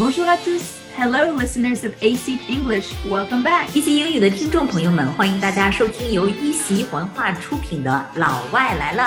Bonjour to Hello, listeners of AC English. Welcome back. 一席英语的听众朋友们，欢迎大家收听由一席文化出品的《老外来了》。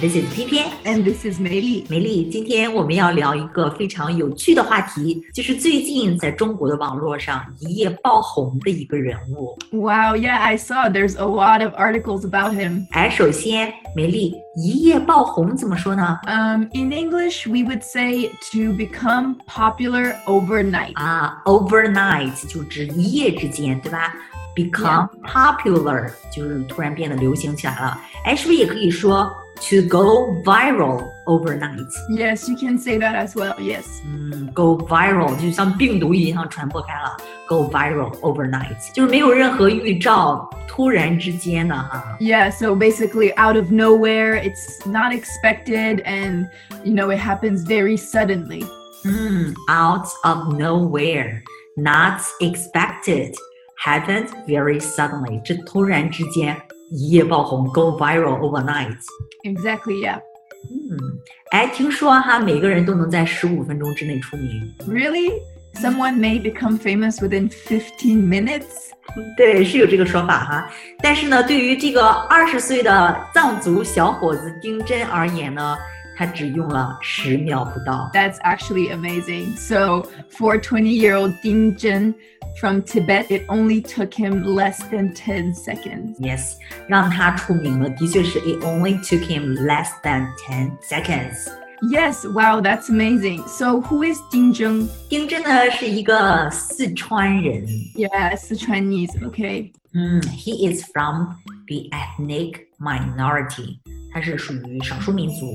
This is 翩翩，and this is 梅莉。梅莉，今天我们要聊一个非常有趣的话题，就是最近在中国的网络上一夜爆红的一个人物。Wow, yeah, I saw there's a lot of articles about him. 哎，首先，美丽，一夜爆红怎么说呢？Um, in English, we would say to become popular overnight. 啊、uh,，overnight 就指一夜之间，对吧？Become popular 就是突然变得流行起来了。哎，是不是也可以说？to go viral overnight？ Yes, you can say that as well. Yes. 嗯，go viral 就像病毒一样传播开了，go viral overnight 就是没有任何预兆，突然之间的哈。 Yeah, so basically out of nowhere, it's not expected and you know it happens very suddenly. 嗯，out of nowhere, not expected, happened very suddenly，这突然之间 一夜爆红，go viral overnight。 Exactly, yeah. 嗯，哎，听说哈，每个人都能在十五分钟之内出名。 Really? Someone may become famous within 15 minutes? 对，是有这个说法哈。但是呢，对于这个二十岁的藏族小伙子丁真而言呢， 他只用了十秒不到。That's actually amazing. So for 20-year-old Ding Zhen from Tibet, it only took him less than 10 seconds. Yes，让他出名了，的确是 it only took him less than 10 seconds. Yes, wow, that's amazing. So who is Ding Zhen? Ding Zhen 呢是一个四川人。Yeah, Sichuanese, okay. Mm, he is from the ethnic minority，他是属于少数民族。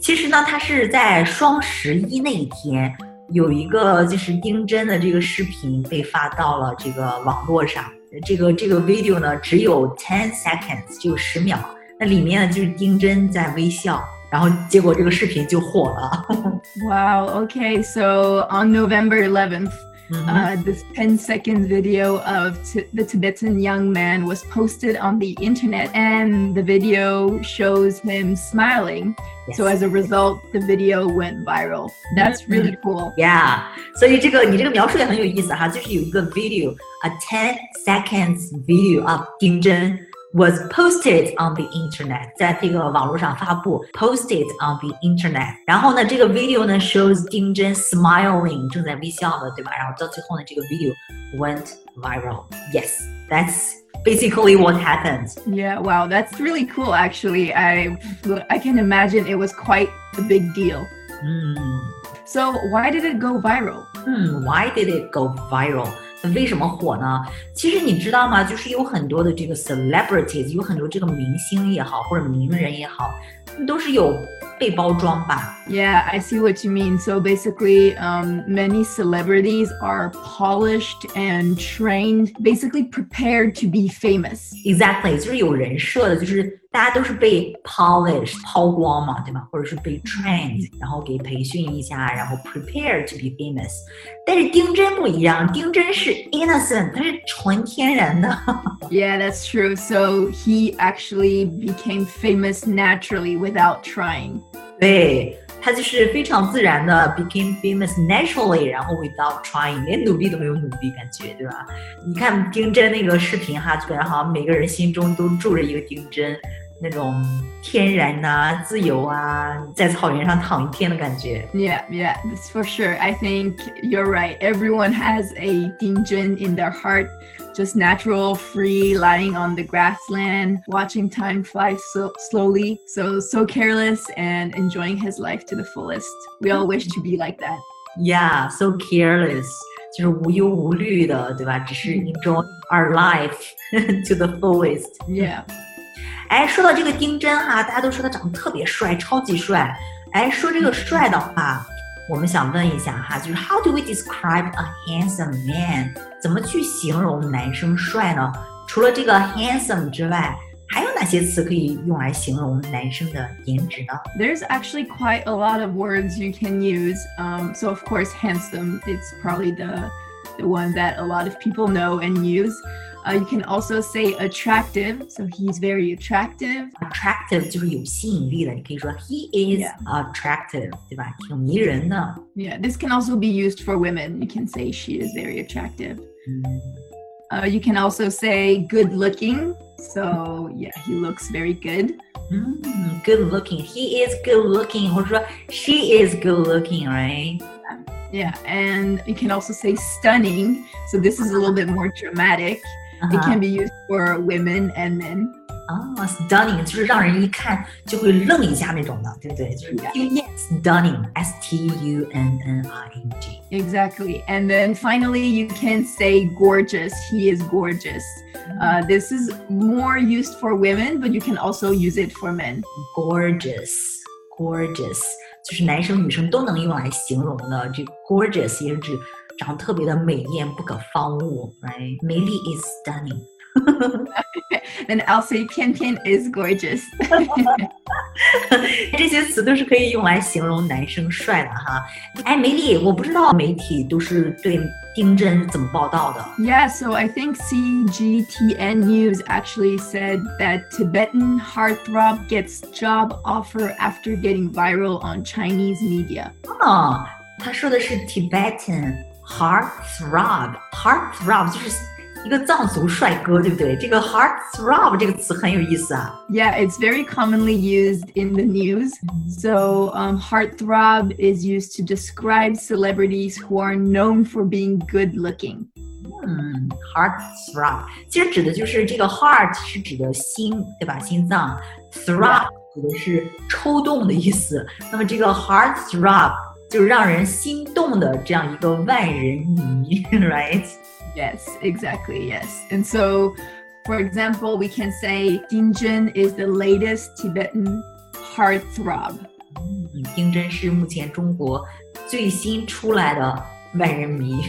其实呢，他是在双十一那一天，有一个就是丁真的这个视频被发到了这个网络上。这个这个 video 呢只有 ten seconds，只有十秒。那里面呢就是丁真在微笑，然后结果这个视频就火了。Wow, okay. So, on November 11th, 嗯哼 uh, this 10 second video of t- the Tibetan young man was posted on the internet, and the video shows him smiling. So, Yes. as a result, the video went viral. That's really cool. Yeah，所以这个你这个描述也很有意思哈，就是有一个 video，a ten seconds video of 丁真 was posted on the internet，在这个网络上发布，posted on the internet。然后呢，这个 video 呢 shows 丁真 smiling，正在微笑的，对吧？然后到最后呢，这个 video went viral。Yes，that's basically what happened。 Yeah, wow, that's really cool actually. I I can imagine it was quite a big deal. 嗯 So, why did it go viral? 嗯，Why did it go viral？ 那为什么火呢？其实你知道吗？就是有很多的这个 celebrities，有很多这个明星也好，或者名人也好，他们都是有被包装吧。 Yeah, I see what you mean. So basically, um, many celebrities are polished and trained, basically prepared to be famous. Exactly，就是有人设的，就是 大家都是被 polish 抛光嘛，对吧？或者是被 trained，然后给培训一下，然后 prepare to be famous。但是丁真不一样，丁真是 innocent，他是纯天然的。 Yeah, that's true. So he actually became famous naturally without trying. 对，他就是非常自然的 became famous naturally，然后 without trying，连努力都没有努力，感觉对吧？你看丁真那个视频哈，就感觉好像每个人心中都住着一个丁真， 那种天然呐、啊、自由啊，在草原上躺一天的感觉。Yeah, yeah, that's for sure. I think you're right. Everyone has a Ding Zhen in their heart, just natural, free, lying on the grassland, watching time fly so slowly, so so careless, and enjoying his life to the fullest. We all wish to be like that. Yeah, so careless. 就是无忧无虑的，对吧？只是 enjoy our life to the fullest. Yeah. 哎，说到这个丁真哈，大家都说他长得特别帅，超级帅。哎，说这个帅的话，我们想问一下哈，就是 How do we describe a handsome man？怎么去形容男生帅呢？除了这个 handsome 之外，还有哪些词可以用来形容男生的颜值呢？ There's actually quite a lot of words you can use. Um, so of course, handsome. It's probably the the one that a lot of people know and use. Uh, you can also say attractive, so he's very attractive. attractive 就是有吸引力的，你可以说 he is Yeah. attractive，对吧？挺迷人的。 Yeah, this can also be used for women. You can say she is very attractive. 嗯 Uh, you can also say good looking. So, yeah, he looks very good. 嗯，good looking. He is good looking，或者说 she is good looking, right? Yeah, and you can also say stunning. So, this is a little bit more dramatic. It 啊 can be used for women and men. 啊，stunning 就是让人一看就会愣一下那种的，对不对？就是惊艳，stunning，s t u n n i n g。 Exactly. And then finally, you can say gorgeous. He is gorgeous. Uh, this is more used for women, but you can also use it for men. gorgeous，gorgeous，就是男生女生都能用来形容的。这 gorgeous 也是指 长得特别的美艳不可方物，哎，梅莉 is stunning。And Elsie 翩翩 is gorgeous，这些词都是可以用来形容男生帅的哈。哎，梅莉，我不知道媒体都是对丁真怎么报道的。Yeah, so I think CGTN News actually said that Tibetan heartthrob gets job offer after getting viral on Chinese media. Oh, 啊，他说的是 Tibetan。heartthrob，heartthrob 就是一个藏族帅哥，对不对？这个 heartthrob 这个词很有意思啊。 Yeah, it's very commonly used in the news. So, um, heartthrob is used to describe celebrities who are known for being good looking. 嗯，heartthrob 其实指的就是这个 heart 是指的心，对吧？心脏，throb 指的是抽动的意思。那么这个 heartthrob 就是让人心动的这样一个万人迷，right? Yes, exactly. Yes, and so. For example, we can say Ding Zhen is the latest Tibetan heartthrob. Mm-hmm. 嗯，丁真是目前中国最新出来的万人迷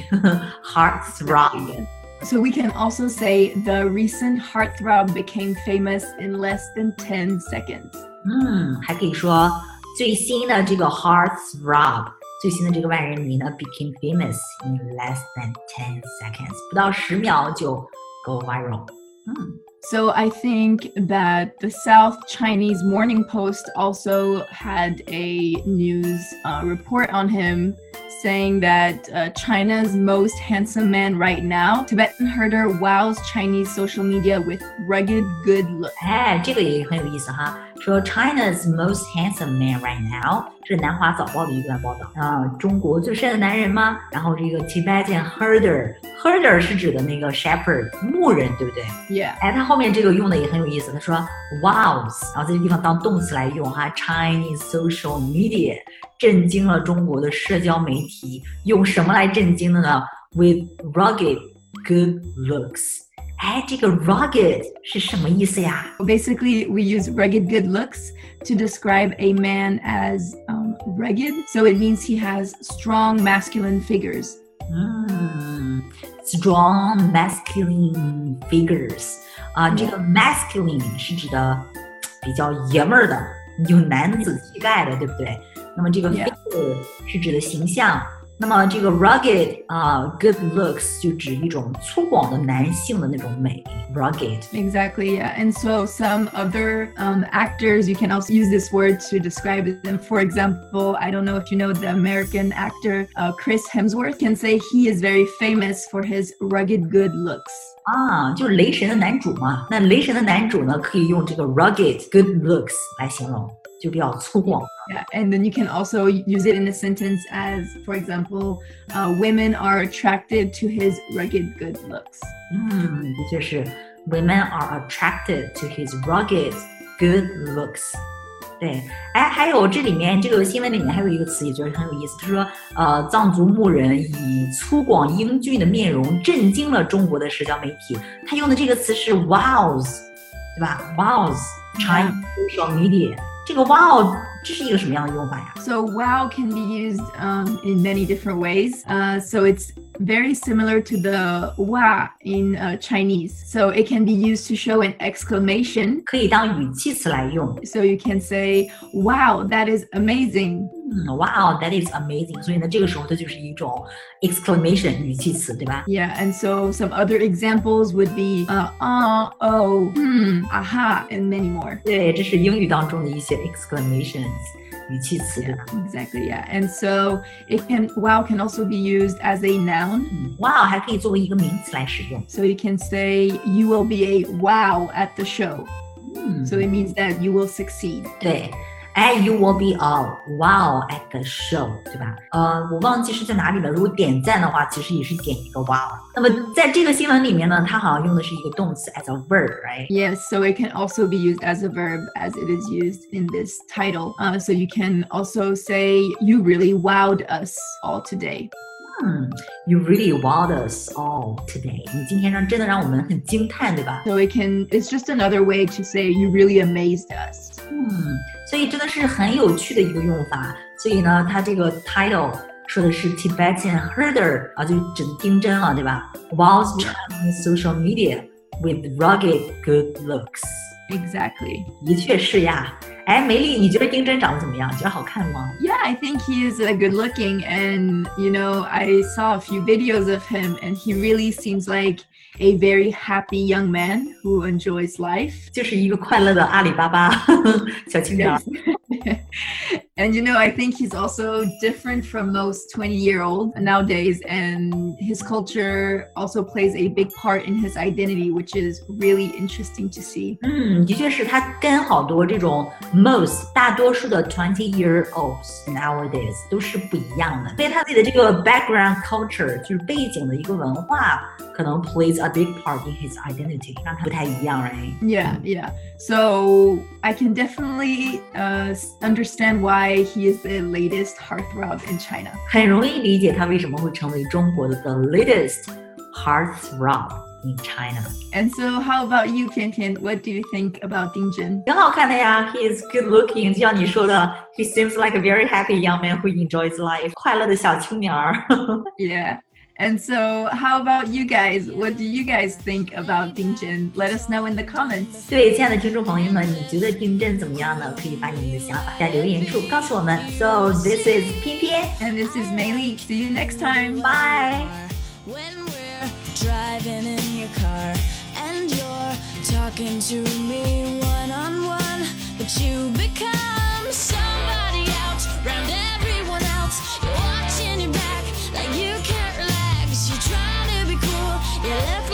heartthrob. So we can also say the recent heartthrob became famous in less than 10 seconds. Hmm. 嗯，还可以说。最新的这个 heartthrob，最新的这个万人迷呢，became famous in less than ten seconds，不到十秒就 go viral。嗯 So I think that the South Chinese Morning Post also had a news uh, report on him saying that uh, China's most handsome man right now, Tibetan herder, wows Chinese social media with rugged good looks. 哎，这个也很有意思哈。 说 China's most handsome man right now，这是南华早报的一段报道啊。中国最帅的男人吗？然后这个 Tibetan herder，herder 是指的那个 shepherd 牧人，对不对？Yeah. 哎，他后面这个用的也很有意思，他说 wows，然后在这个地方当动词来用哈，Chinese social media 震惊了中国的社交媒体，用什么来震惊的呢？With rugged good looks。哎，这个 rugged 是什么意思呀？ Basically, we use rugged good looks to describe a man as um, rugged. So it means he has strong masculine figures. 嗯，strong masculine figures 啊，这个 masculine 是指的比较爷们儿的，有男子气概的，对不对？那么这个 Yeah. figure 是指的形象， 那么这个 rugged 啊，good looks 就指一种粗犷的男性的那种美，rugged。 Exactly, yeah. And so some other um, actors, you can also use this word to describe them. For example, I don't know if you know the American actor uh, Chris Hemsworth can say he is very famous for his rugged good looks. 啊，就是雷神的男主嘛。那雷神的男主呢，可以用这个 rugged good looks 来形容， 就比较粗犷。 Yeah, and then you can also use it in a sentence as, for example, uh, women are attracted to his rugged good looks. 嗯，的确是，women are attracted to his rugged good looks。对，哎，还有这里面这个新闻里面还有一个词，也觉得很有意思，他说，呃，藏族牧人以粗犷英俊的面容震惊了中国的社交媒体。他用的这个词是 wows，对吧？wows，China social media。 这个 wow 这是一个什么样的用法呀？ So wow can be used um, in many different ways. Uh, so it's very similar to the wa in uh, Chinese. So it can be used to show an exclamation. 可以当语气词来用。 So you can say, wow, that is amazing. 嗯，Wow, that is amazing。所以呢，这个时候它就是一种 exclamation 语气词，对吧？ Yeah, and so some other examples would be uh, uh oh, hmm, aha, and many more. 对，这是英语当中的一些 exclamations 语气词，对吧？ Exactly, yeah. And so it can wow can also be used as a noun. 嗯，Wow 还可以作为一个名词来使用。 So you can say you will be a wow at the show. 嗯， So it means that you will succeed. 对。 哎，You will be a wow at the show，对吧？呃，我忘记是在哪里了。如果点赞的话，其实也是点一个 wow。那么在这个新闻里面呢，它好像用的是一个动词 as a verb，right？ Yes, so it can also be used as a verb as it is used in this title. Uh, so you can also say you really wowed us all today. 嗯，You really wowed us all today。你今天让真的让我们很惊叹，对吧？ So it can it's just another way to say you really amazed us. 嗯，所以真的是很有趣的一个用法。所以呢，它这个 title 说的是 Tibetan herder 啊，就指的丁真了，对吧？Wows Chinese social media with rugged good looks。 Exactly. 的确是呀。 哎，梅莉，你觉得丁真长得怎么样？觉得好看吗？Yeah, I think he is good looking, and you know, I saw a few videos of him, and he really seems like a very happy young man who enjoys life. and you know, I think he's also different from most 20 year olds nowadays, and his culture also plays a big part in his identity, which is really interesting to see. 嗯，的确是他跟好多这种 most 大多数的 twenty year olds nowadays 都是不一样的，所以他自己的这个 background culture 就是背景的一个文化，可能 plays a big part in his identity，让他不太一样，right？ Yeah, yeah. So I can definitely uh, s- understand why why he is the latest heartthrob in China。很容易理解他为什么会成为中国的 the latest heartthrob in China. And so, how about you, Tian Tian? What do you think about Ding Zhen? 挺好看的呀，He is good looking. looking。就像你说的，He seems like a very happy young man who enjoys life，快乐的小青年儿。Yeah. And so, how about you guys? What do you guys think about 丁真？Let us know in the comments. 对，亲爱的听众朋友们，你觉得丁真怎么样呢？可以把你们的想法在留言处告诉我们。So this is 翩翩，and this is Maylee. See you next time. Bye. When we're driving in your car and you're talking to me one on one, but you become somebody else round everyone else. You're watching your back like you can. You left